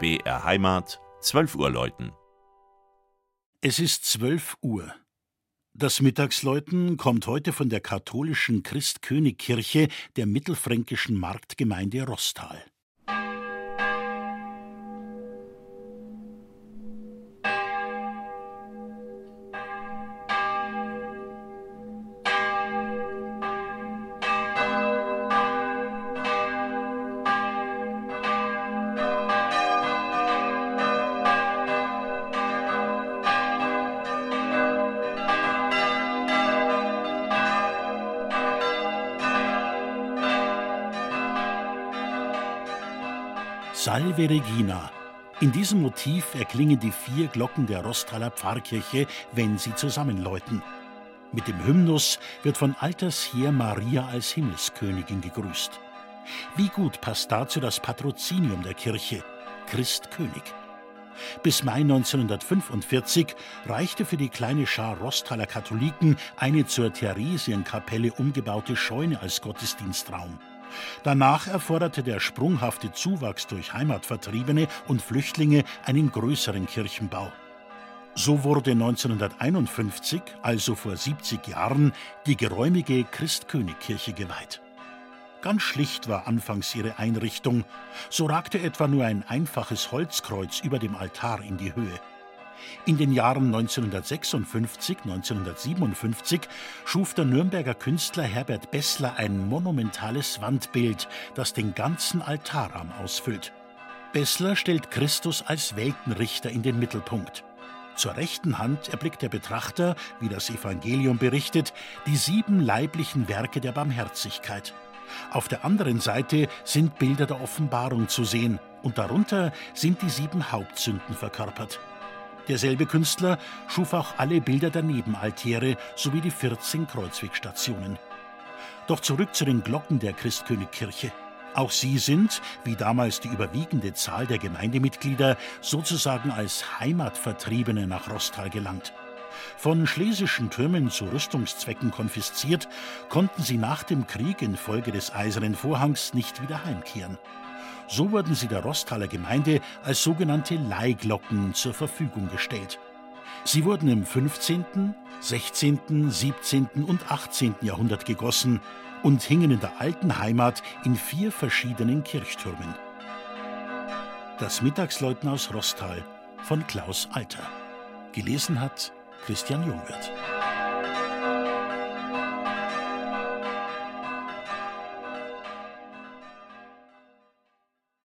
BR Heimat, 12 Uhr läuten. Es ist 12 Uhr. Das Mittagsläuten kommt heute von der katholischen Christkönigkirche der mittelfränkischen Marktgemeinde Rostal. Salve Regina. In diesem Motiv erklingen die vier Glocken der Rostaler Pfarrkirche, wenn sie zusammenläuten. Mit dem Hymnus wird von alters her Maria als Himmelskönigin gegrüßt. Wie gut passt dazu das Patrozinium der Kirche, Christkönig. Bis Mai 1945 reichte für die kleine Schar Rostaler Katholiken eine zur Theresienkapelle umgebaute Scheune als Gottesdienstraum. Danach erforderte der sprunghafte Zuwachs durch Heimatvertriebene und Flüchtlinge einen größeren Kirchenbau. So wurde 1951, also vor 70 Jahren, die geräumige Christkönigkirche geweiht. Ganz schlicht war anfangs ihre Einrichtung. So ragte etwa nur ein einfaches Holzkreuz über dem Altar in die Höhe. In den Jahren 1956, 1957 schuf der Nürnberger Künstler Herbert Bessler ein monumentales Wandbild, das den ganzen Altarraum ausfüllt. Bessler stellt Christus als Weltenrichter in den Mittelpunkt. Zur rechten Hand erblickt der Betrachter, wie das Evangelium berichtet, die sieben leiblichen Werke der Barmherzigkeit. Auf der anderen Seite sind Bilder der Offenbarung zu sehen, und darunter sind die sieben Hauptsünden verkörpert. Derselbe Künstler schuf auch alle Bilder der Nebenaltäre sowie die 14 Kreuzwegstationen. Doch zurück zu den Glocken der Christkönigkirche. Auch sie sind, wie damals die überwiegende Zahl der Gemeindemitglieder, sozusagen als Heimatvertriebene nach Rostal gelangt. Von schlesischen Türmen zu Rüstungszwecken konfisziert, konnten sie nach dem Krieg infolge des Eisernen Vorhangs nicht wieder heimkehren. So wurden sie der Rostaler Gemeinde als sogenannte Leihglocken zur Verfügung gestellt. Sie wurden im 15., 16., 17. und 18. Jahrhundert gegossen und hingen in der alten Heimat in vier verschiedenen Kirchtürmen. Das Mittagsläuten aus Rostal von Klaus Alter. Gelesen hat Christian Jungwirth.